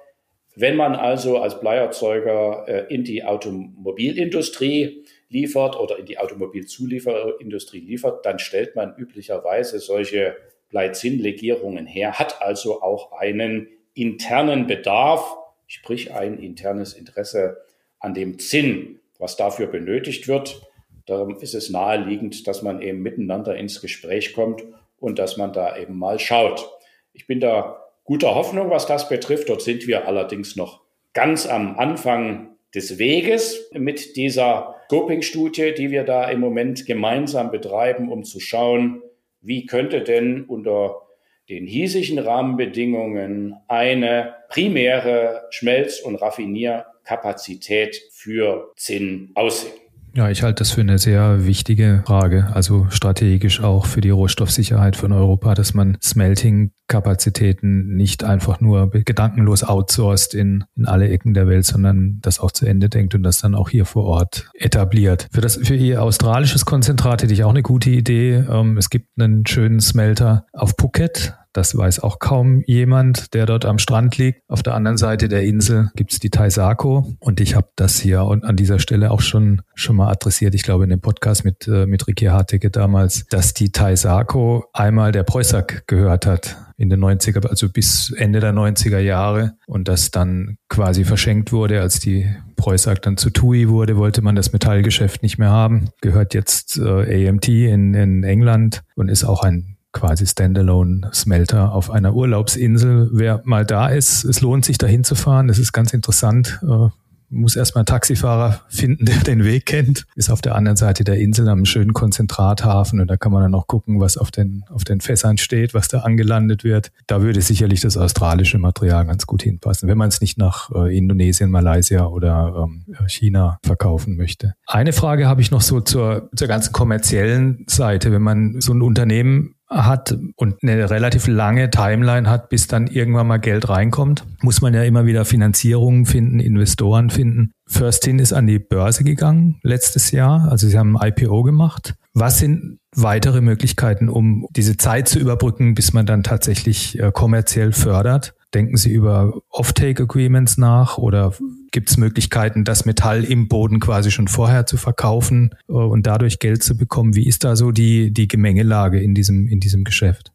Wenn man also als Bleierzeuger äh, in die Automobilindustrie liefert oder in die Automobilzulieferindustrie liefert, dann stellt man üblicherweise solche Bleizinnlegierungen her, hat also auch einen internen Bedarf, sprich ein internes Interesse an dem Zinn, was dafür benötigt wird. Darum ist es naheliegend, dass man eben miteinander ins Gespräch kommt und dass man da eben mal schaut. Ich bin da guter Hoffnung, was das betrifft. Dort sind wir allerdings noch ganz am Anfang des Weges mit dieser Scoping-Studie, die wir da im Moment gemeinsam betreiben, um zu schauen, wie könnte denn unter den hiesigen Rahmenbedingungen eine primäre Schmelz- und Raffinierkapazität für Zinn aussehen. Ja, ich halte das für eine sehr wichtige Frage, also strategisch auch für die Rohstoffsicherheit von Europa, dass man Smelting-Kapazitäten nicht einfach nur gedankenlos outsourced in, in alle Ecken der Welt, sondern das auch zu Ende denkt und das dann auch hier vor Ort etabliert. Für das, für Ihr australisches Konzentrat hätte ich auch eine gute Idee. Ähm, es gibt einen schönen Smelter auf Phuket, das weiß auch kaum jemand, der dort am Strand liegt. Auf der anderen Seite der Insel gibt's die Taisako und ich habe das hier und an dieser Stelle auch schon schon mal adressiert. Ich glaube in dem Podcast mit äh, mit Ricky Hartecke damals, dass die Taisako einmal der Preußack gehört hat in den 90er, also bis Ende der 90er Jahre und das dann quasi verschenkt wurde, als die Preußack dann zu TUI wurde, wollte man das Metallgeschäft nicht mehr haben. Gehört jetzt äh, AMT in, in England und ist auch ein quasi Standalone-Smelter auf einer Urlaubsinsel. Wer mal da ist, es lohnt sich dahin zu fahren. Es ist ganz interessant. Äh, muss erstmal einen Taxifahrer finden, [LAUGHS] der den Weg kennt. Ist auf der anderen Seite der Insel am schönen Konzentrathafen und da kann man dann auch gucken, was auf den, auf den Fässern steht, was da angelandet wird. Da würde sicherlich das australische Material ganz gut hinpassen, wenn man es nicht nach äh, Indonesien, Malaysia oder ähm, China verkaufen möchte. Eine Frage habe ich noch so zur, zur ganzen kommerziellen Seite. Wenn man so ein Unternehmen hat und eine relativ lange Timeline hat, bis dann irgendwann mal Geld reinkommt, muss man ja immer wieder Finanzierungen finden, Investoren finden. Firstin ist an die Börse gegangen letztes Jahr, also sie haben ein IPO gemacht. Was sind weitere Möglichkeiten, um diese Zeit zu überbrücken, bis man dann tatsächlich äh, kommerziell fördert? Denken Sie über Offtake-Agreements nach oder gibt es Möglichkeiten, das Metall im Boden quasi schon vorher zu verkaufen äh, und dadurch Geld zu bekommen? Wie ist da so die, die Gemengelage in diesem, in diesem Geschäft?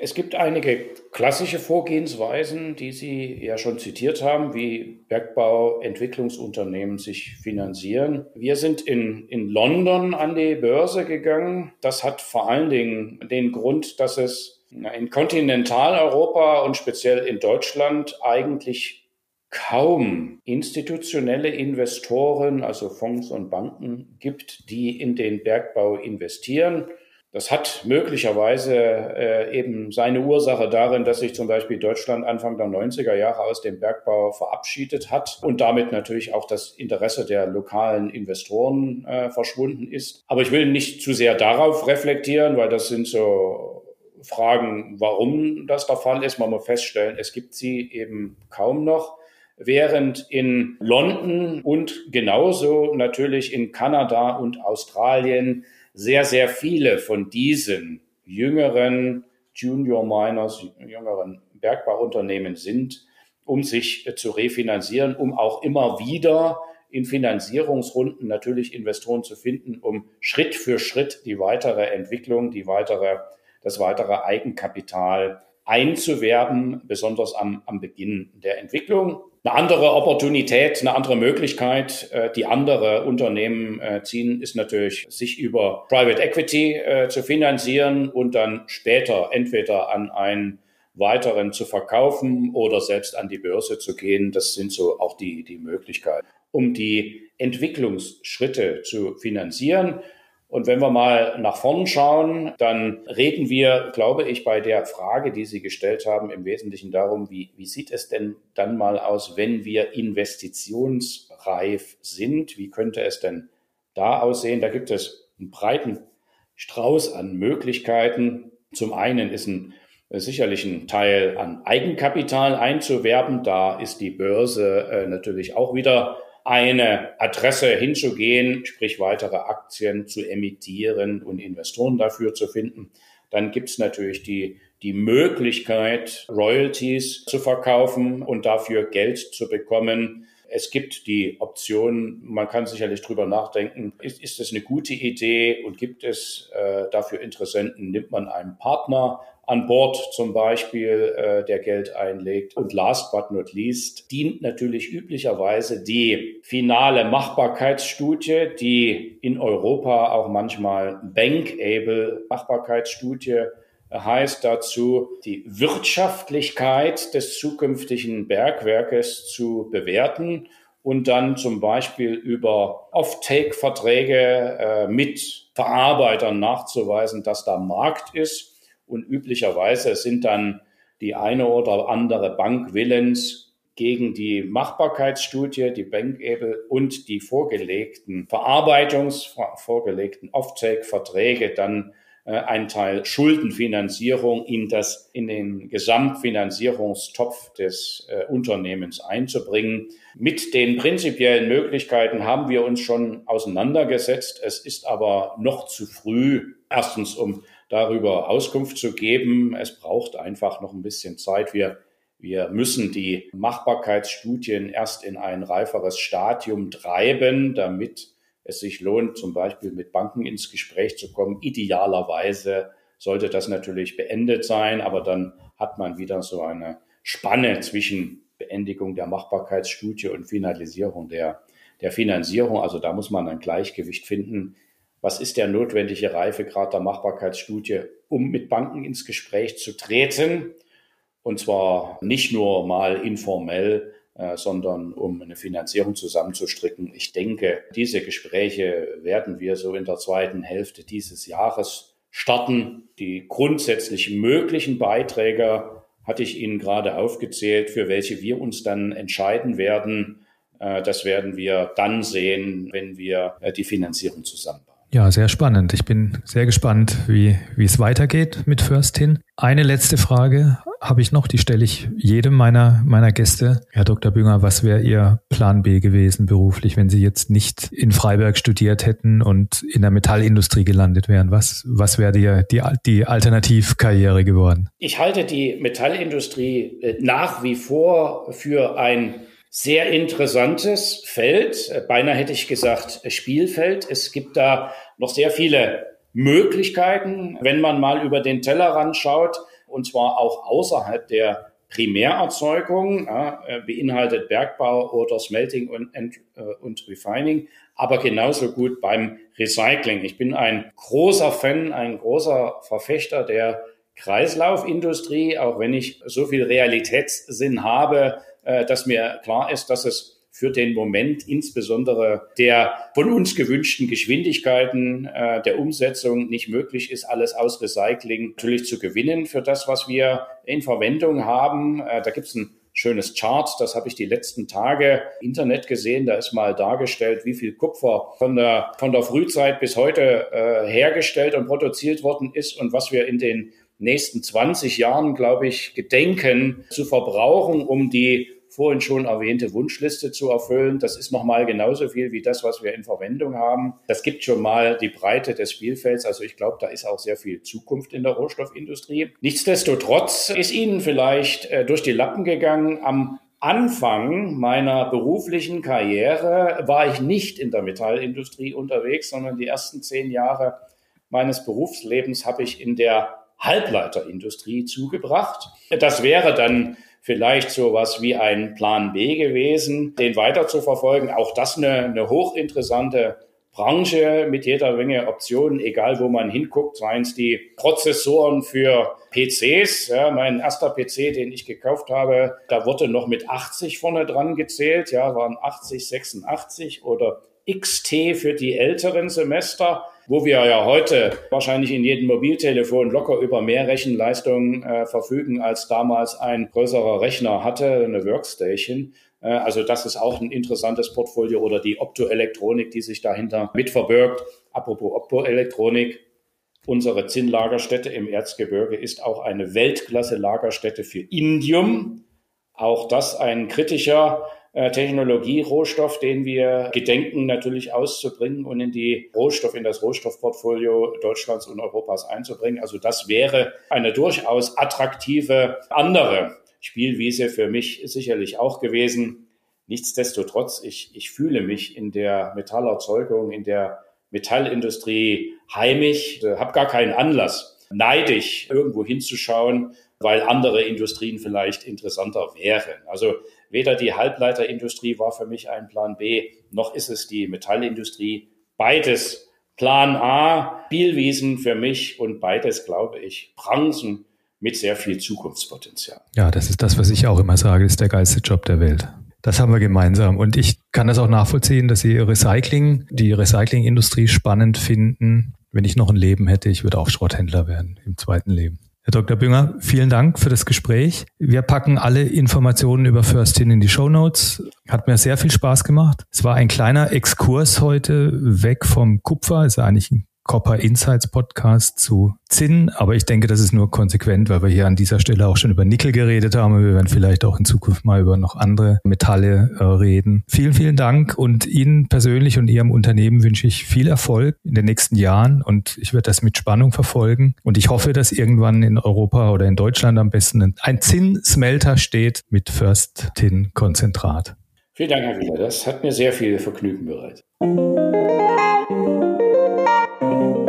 Es gibt einige klassische Vorgehensweisen, die Sie ja schon zitiert haben, wie Bergbauentwicklungsunternehmen sich finanzieren. Wir sind in, in London an die Börse gegangen. Das hat vor allen Dingen den Grund, dass es in Kontinentaleuropa und speziell in Deutschland eigentlich kaum institutionelle Investoren, also Fonds und Banken gibt, die in den Bergbau investieren. Das hat möglicherweise äh, eben seine Ursache darin, dass sich zum Beispiel Deutschland Anfang der 90er Jahre aus dem Bergbau verabschiedet hat und damit natürlich auch das Interesse der lokalen Investoren äh, verschwunden ist. Aber ich will nicht zu sehr darauf reflektieren, weil das sind so fragen, warum das der Fall ist. Man muss feststellen, es gibt sie eben kaum noch. Während in London und genauso natürlich in Kanada und Australien sehr, sehr viele von diesen jüngeren Junior Miners, jüngeren Bergbauunternehmen sind, um sich zu refinanzieren, um auch immer wieder in Finanzierungsrunden natürlich Investoren zu finden, um Schritt für Schritt die weitere Entwicklung, die weitere das weitere Eigenkapital einzuwerben, besonders am, am Beginn der Entwicklung. Eine andere Opportunität, eine andere Möglichkeit, äh, die andere Unternehmen äh, ziehen, ist natürlich, sich über Private Equity äh, zu finanzieren und dann später entweder an einen weiteren zu verkaufen oder selbst an die Börse zu gehen. Das sind so auch die, die Möglichkeiten. Um die Entwicklungsschritte zu finanzieren, Und wenn wir mal nach vorn schauen, dann reden wir, glaube ich, bei der Frage, die Sie gestellt haben, im Wesentlichen darum, wie, wie sieht es denn dann mal aus, wenn wir investitionsreif sind? Wie könnte es denn da aussehen? Da gibt es einen breiten Strauß an Möglichkeiten. Zum einen ist ein sicherlich ein Teil an Eigenkapital einzuwerben. Da ist die Börse äh, natürlich auch wieder eine Adresse hinzugehen, sprich weitere Aktien zu emittieren und Investoren dafür zu finden. Dann gibt es natürlich die, die Möglichkeit, Royalties zu verkaufen und dafür Geld zu bekommen. Es gibt die Option, man kann sicherlich drüber nachdenken, ist, ist es eine gute Idee und gibt es äh, dafür Interessenten, nimmt man einen Partner an Bord zum Beispiel, äh, der Geld einlegt. Und last but not least dient natürlich üblicherweise die finale Machbarkeitsstudie, die in Europa auch manchmal Bankable Machbarkeitsstudie heißt dazu, die Wirtschaftlichkeit des zukünftigen Bergwerkes zu bewerten und dann zum Beispiel über Off-Take-Verträge äh, mit Verarbeitern nachzuweisen, dass da Markt ist und üblicherweise sind dann die eine oder andere Bank willens, gegen die Machbarkeitsstudie, die Bankable und die vorgelegten Verarbeitungs-, vorgelegten Offtake-Verträge dann äh, ein Teil Schuldenfinanzierung in das, in den Gesamtfinanzierungstopf des äh, Unternehmens einzubringen. Mit den prinzipiellen Möglichkeiten haben wir uns schon auseinandergesetzt. Es ist aber noch zu früh, erstens um darüber Auskunft zu geben. Es braucht einfach noch ein bisschen Zeit. Wir, wir müssen die Machbarkeitsstudien erst in ein reiferes Stadium treiben, damit es sich lohnt, zum Beispiel mit Banken ins Gespräch zu kommen. Idealerweise sollte das natürlich beendet sein, aber dann hat man wieder so eine Spanne zwischen Beendigung der Machbarkeitsstudie und Finalisierung der, der Finanzierung. Also da muss man ein Gleichgewicht finden was ist der notwendige Reifegrad der Machbarkeitsstudie, um mit Banken ins Gespräch zu treten. Und zwar nicht nur mal informell, äh, sondern um eine Finanzierung zusammenzustricken. Ich denke, diese Gespräche werden wir so in der zweiten Hälfte dieses Jahres starten. Die grundsätzlich möglichen Beiträge hatte ich Ihnen gerade aufgezählt, für welche wir uns dann entscheiden werden. Äh, das werden wir dann sehen, wenn wir äh, die Finanzierung zusammenbauen. Ja, sehr spannend. Ich bin sehr gespannt, wie, wie es weitergeht mit Fürstin. Eine letzte Frage habe ich noch, die stelle ich jedem meiner, meiner Gäste. Herr Dr. Bünger, was wäre Ihr Plan B gewesen beruflich, wenn Sie jetzt nicht in Freiberg studiert hätten und in der Metallindustrie gelandet wären? Was, was wäre die, die, die Alternativkarriere geworden? Ich halte die Metallindustrie äh, nach wie vor für ein sehr interessantes Feld. Beinahe hätte ich gesagt Spielfeld. Es gibt da noch sehr viele Möglichkeiten, wenn man mal über den Tellerrand schaut, und zwar auch außerhalb der Primärerzeugung, ja, äh, beinhaltet Bergbau oder Smelting und, und, äh, und Refining, aber genauso gut beim Recycling. Ich bin ein großer Fan, ein großer Verfechter der Kreislaufindustrie, auch wenn ich so viel Realitätssinn habe, äh, dass mir klar ist, dass es für den Moment insbesondere der von uns gewünschten Geschwindigkeiten äh, der Umsetzung nicht möglich ist, alles aus Recycling natürlich zu gewinnen für das, was wir in Verwendung haben. Äh, da gibt es ein schönes Chart, das habe ich die letzten Tage im Internet gesehen. Da ist mal dargestellt, wie viel Kupfer von der, von der Frühzeit bis heute äh, hergestellt und produziert worden ist und was wir in den nächsten 20 Jahren, glaube ich, gedenken zu verbrauchen, um die vorhin schon erwähnte Wunschliste zu erfüllen. Das ist nochmal genauso viel wie das, was wir in Verwendung haben. Das gibt schon mal die Breite des Spielfelds. Also ich glaube, da ist auch sehr viel Zukunft in der Rohstoffindustrie. Nichtsdestotrotz ist Ihnen vielleicht äh, durch die Lappen gegangen am Anfang meiner beruflichen Karriere war ich nicht in der Metallindustrie unterwegs, sondern die ersten zehn Jahre meines Berufslebens habe ich in der Halbleiterindustrie zugebracht. Das wäre dann vielleicht so was wie ein Plan B gewesen, den weiter zu verfolgen. Auch das eine, eine hochinteressante Branche mit jeder Menge Optionen, egal wo man hinguckt, seien es die Prozessoren für PCs. Ja, mein erster PC, den ich gekauft habe, da wurde noch mit 80 vorne dran gezählt, ja, waren 80, 86 oder XT für die älteren Semester. Wo wir ja heute wahrscheinlich in jedem Mobiltelefon locker über mehr Rechenleistung äh, verfügen, als damals ein größerer Rechner hatte, eine Workstation. Äh, also das ist auch ein interessantes Portfolio oder die Optoelektronik, die sich dahinter mit verbirgt. Apropos Optoelektronik, unsere Zinnlagerstätte im Erzgebirge ist auch eine Weltklasse-Lagerstätte für Indium. Auch das ein kritischer äh, Technologierohstoff, den wir gedenken natürlich auszubringen und in die Rohstoff, in das Rohstoffportfolio Deutschlands und Europas einzubringen. Also das wäre eine durchaus attraktive andere Spielwiese für mich sicherlich auch gewesen. Nichtsdestotrotz, ich, ich fühle mich in der Metallerzeugung, in der Metallindustrie heimisch, äh, habe gar keinen Anlass, neidisch irgendwo hinzuschauen, weil andere Industrien vielleicht interessanter wären. Also weder die Halbleiterindustrie war für mich ein Plan B, noch ist es die Metallindustrie. Beides Plan A, Spielwiesen für mich und beides, glaube ich, Branchen mit sehr viel Zukunftspotenzial. Ja, das ist das, was ich auch immer sage, ist der geilste Job der Welt. Das haben wir gemeinsam. Und ich kann das auch nachvollziehen, dass Sie Recycling, die Recyclingindustrie spannend finden. Wenn ich noch ein Leben hätte, ich würde auch Schrotthändler werden im zweiten Leben. Herr Dr. Bünger, vielen Dank für das Gespräch. Wir packen alle Informationen über Firstin in die Show Notes. Hat mir sehr viel Spaß gemacht. Es war ein kleiner Exkurs heute weg vom Kupfer. Ist eigentlich ein Copper Insights Podcast zu Zinn, aber ich denke, das ist nur konsequent, weil wir hier an dieser Stelle auch schon über Nickel geredet haben. Wir werden vielleicht auch in Zukunft mal über noch andere Metalle äh, reden. Vielen, vielen Dank und Ihnen persönlich und Ihrem Unternehmen wünsche ich viel Erfolg in den nächsten Jahren und ich werde das mit Spannung verfolgen und ich hoffe, dass irgendwann in Europa oder in Deutschland am besten ein Zinn-Smelter steht mit First Tin Konzentrat. Vielen Dank, Herr Wieler. Das hat mir sehr viel Vergnügen bereitet. Thanks.